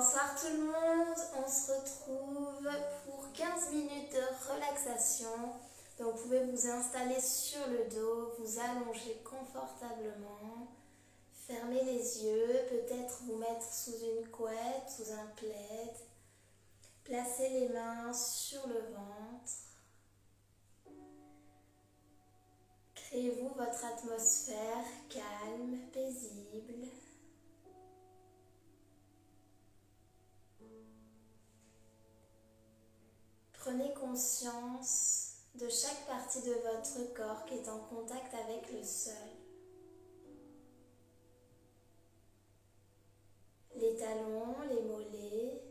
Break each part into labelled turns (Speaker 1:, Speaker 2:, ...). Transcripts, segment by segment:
Speaker 1: Bonsoir tout le monde, on se retrouve pour 15 minutes de relaxation. Donc vous pouvez vous installer sur le dos, vous allonger confortablement, fermer les yeux, peut-être vous mettre sous une couette, sous un plaid. Placez les mains sur le ventre. Créez-vous votre atmosphère calme, paisible. Prenez conscience de chaque partie de votre corps qui est en contact avec le sol. Les talons, les mollets,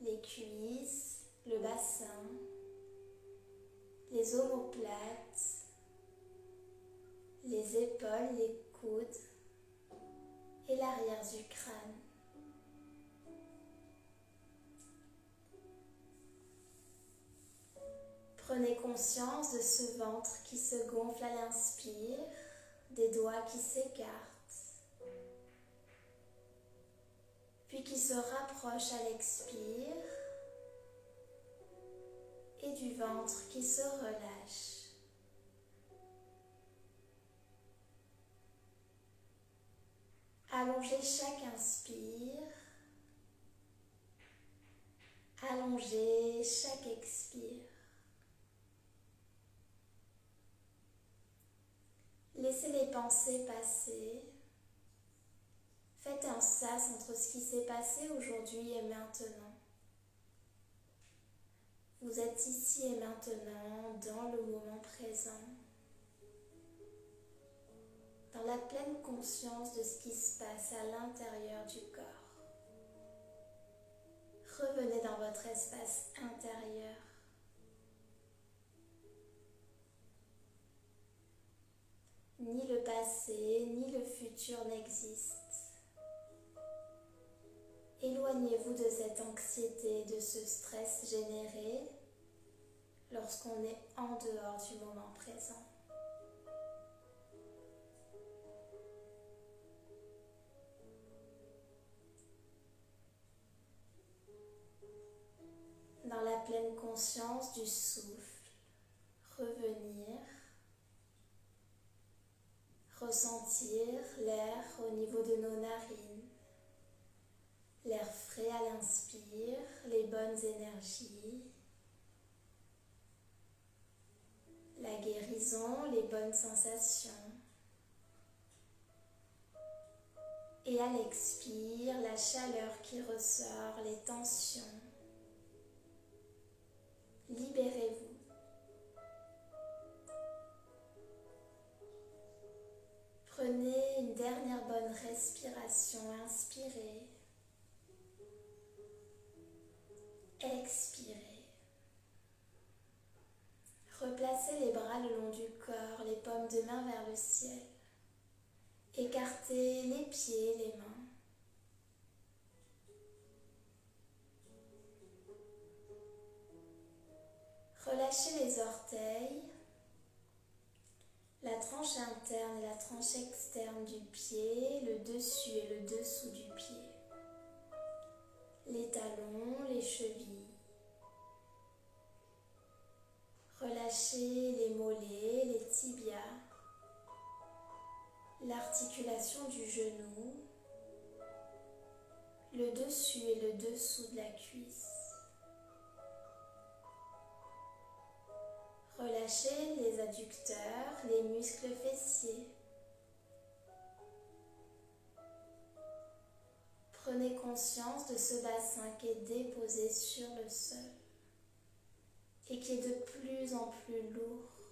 Speaker 1: les cuisses, le bassin, les omoplates, les épaules, les coudes et l'arrière du crâne. Prenez conscience de ce ventre qui se gonfle à l'inspire, des doigts qui s'écartent, puis qui se rapprochent à l'expire, et du ventre qui se relâche. Allongez chaque inspire. Allongez chaque expire. Laissez les pensées passer. Faites un sas entre ce qui s'est passé aujourd'hui et maintenant. Vous êtes ici et maintenant dans le moment présent, dans la pleine conscience de ce qui se passe à l'intérieur du corps. Revenez dans votre espace intérieur. Ni le passé, ni le futur n'existent. Éloignez-vous de cette anxiété, de ce stress généré lorsqu'on est en dehors du moment présent. Dans la pleine conscience du souffle, ressentir l'air au niveau de nos narines, l'air frais à l'inspire, les bonnes énergies, la guérison, les bonnes sensations. Et à l'expire, la chaleur qui ressort, les tensions. Vers le ciel. Écartez les pieds, les mains. Relâchez les orteils la tranche interne et la tranche externe du pied, le dessus et le dessous du pied, les talons, les chevilles. Relâchez les mollets, les tibias, l'articulation du genou, le dessus et le dessous de la cuisse. Relâchez les adducteurs, les muscles fessiers. Prenez conscience de ce bassin qui est déposé sur le sol et qui est de plus en plus lourd.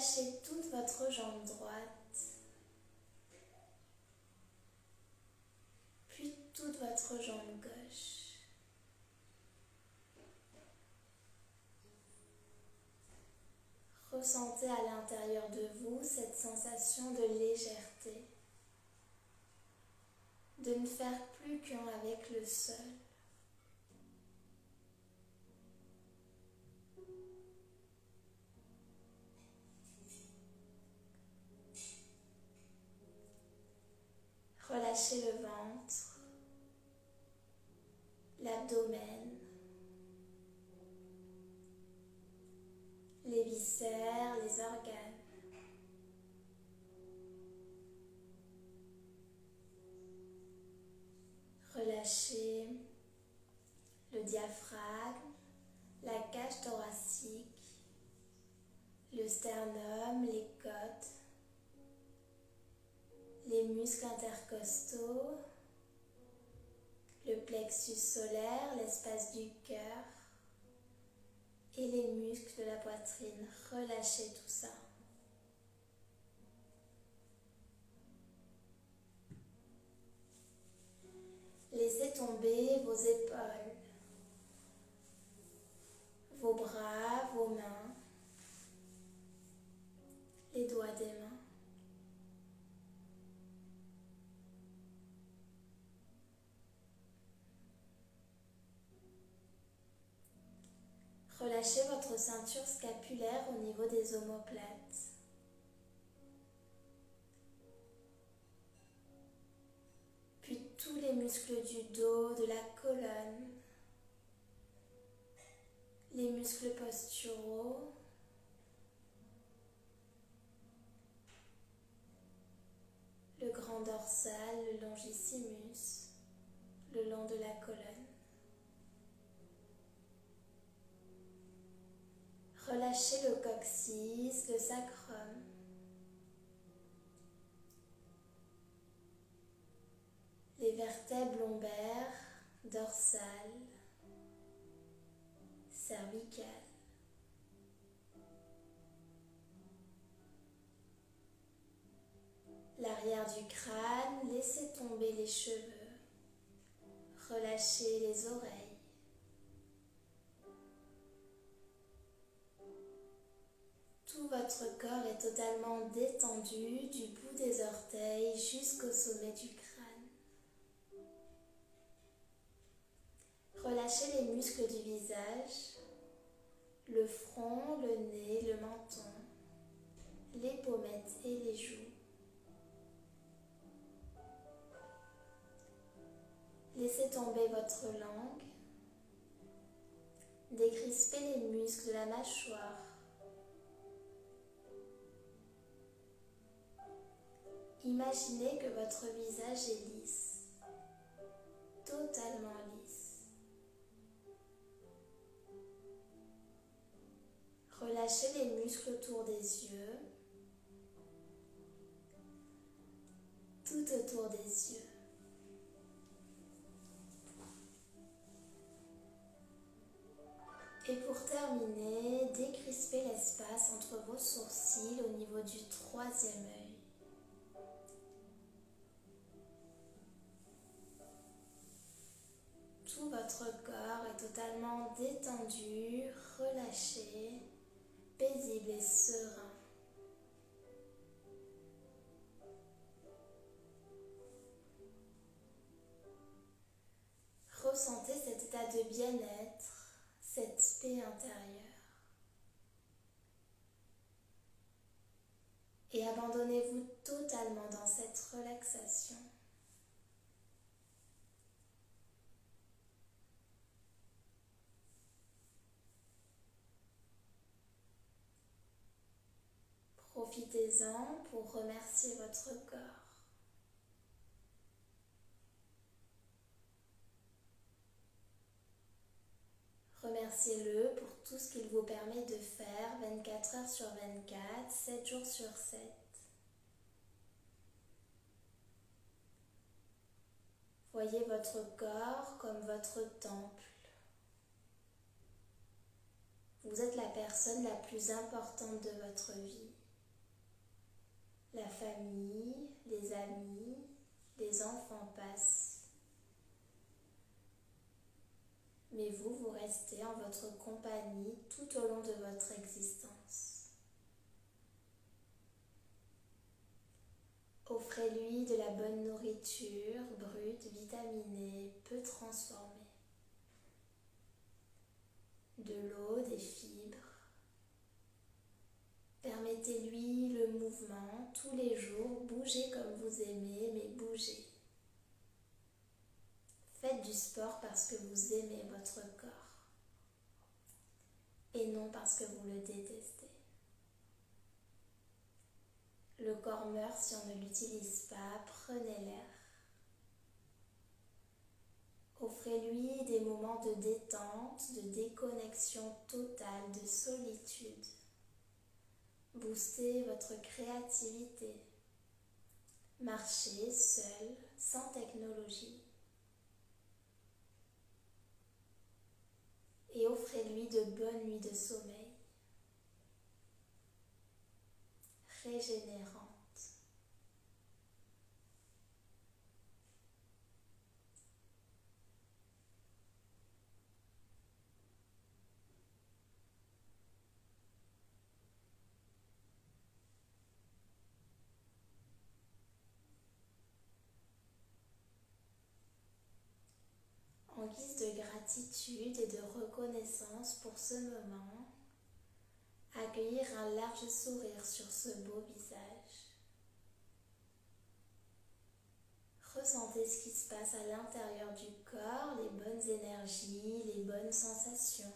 Speaker 1: Relâchez toute votre jambe droite toute votre jambe gauche. Ressentez à l'intérieur de vous cette sensation de légèreté, de ne faire plus qu'un avec le sol. Relâchez le ventre, l'abdomen, les viscères, les organes. Relâchez le diaphragme, la cage thoracique, le sternum, les côtes, les muscles intercostaux, le plexus solaire, l'espace du cœur et les muscles de la poitrine. Relâchez tout ça. Laissez tomber vos épaules, vos bras, vos mains, les doigts des mains. Relâchez votre ceinture scapulaire au niveau des omoplates. Puis tous les muscles du dos, de la colonne, les muscles posturaux, le grand dorsal, le longissimus, le long de la colonne. Relâchez le coccyx, le sacrum. Les vertèbres lombaires, dorsales, cervicales. L'arrière du crâne, laissez tomber les cheveux. Relâchez les oreilles. Votre corps est totalement détendu du bout des orteils jusqu'au sommet du crâne. Relâchez les muscles du visage, le front, le nez, le menton, les pommettes et les joues. Laissez tomber votre langue. Décrispez les muscles de la mâchoire Imaginez que votre visage est lisse, totalement lisse. Relâchez les muscles autour des yeux, tout autour des yeux. Et pour terminer, décrispez l'espace entre vos sourcils au niveau du troisième œil. Votre corps est totalement détendu, relâché, paisible et serein. Ressentez cet état de bien-être, cette paix intérieure. Et abandonnez-vous totalement dans cette relaxation. Profitez-en pour remercier votre corps. Remerciez-le pour tout ce qu'il vous permet de faire 24 heures sur 24, 7 jours sur 7. Voyez votre corps comme votre temple. Vous êtes la personne la plus importante de votre vie la famille, les amis, les enfants passent. Mais vous, vous restez en votre compagnie tout au long de votre existence. Offrez-lui de la bonne nourriture, brute, vitaminée, peu transformée. De l'eau, des fibres Permettez-lui le mouvement tous les jours, bougez comme vous aimez, mais bougez. faites du sport parce que vous aimez votre corps et non parce que vous le détestez. Le corps meurt si on ne l'utilise pas, prenez l'air. Offrez-lui des moments de détente, de déconnexion totale, de solitude. Boostez votre créativité. Marchez seul, sans technologie. Et offrez-lui de bonnes nuits de sommeil. Régénérant. en guise de gratitude et de reconnaissance pour ce moment, accueillir un large sourire sur ce beau visage. Ressentez ce qui se passe à l'intérieur du corps, les bonnes énergies, les bonnes sensations.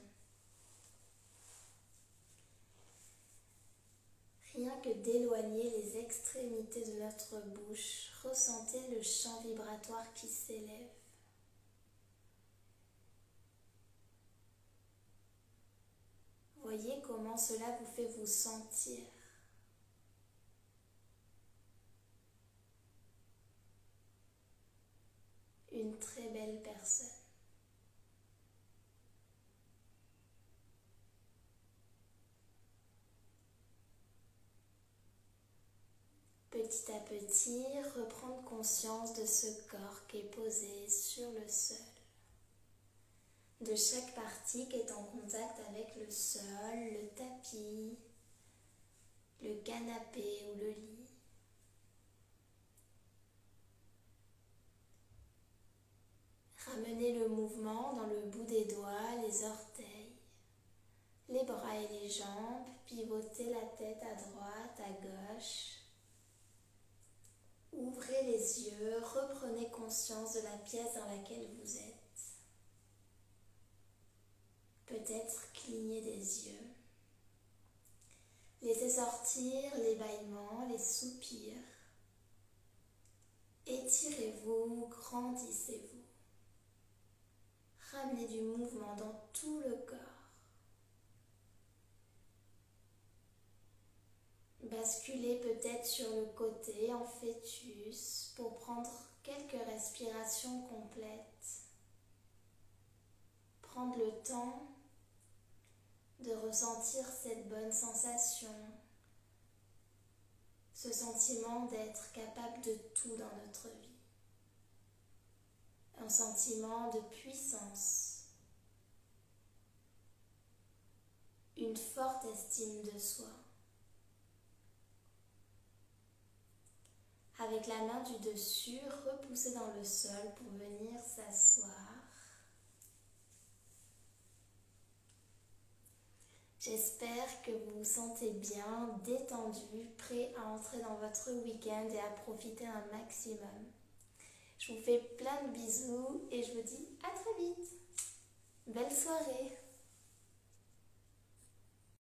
Speaker 1: Rien que d'éloigner les extrémités de notre bouche, ressentez le champ vibratoire qui s'élève. Voyez comment cela vous fait vous sentir. Une très belle personne. Petit à petit, reprendre conscience de ce corps qui est posé sur le sol de chaque partie qui est en contact avec le sol, le tapis, le canapé ou le lit. Ramenez le mouvement dans le bout des doigts, les orteils, les bras et les jambes, pivotez la tête à droite, à gauche. Ouvrez les yeux, reprenez conscience de la pièce dans laquelle vous êtes peut-être cligner des yeux. Laissez sortir les bâillements, les soupirs. Étirez-vous, grandissez-vous. Ramenez du mouvement dans tout le corps. Basculez peut-être sur le côté en fœtus pour prendre quelques respirations complètes. Prendre le temps de ressentir cette bonne sensation, ce sentiment d'être capable de tout dans notre vie. Un sentiment de puissance, une forte estime de soi. Avec la main du dessus, repoussez dans le sol pour venir s'asseoir. J'espère que vous vous sentez bien, détendu, prêt à entrer dans votre week-end et à profiter un maximum. Je vous fais plein de bisous et je vous dis à très vite. Belle soirée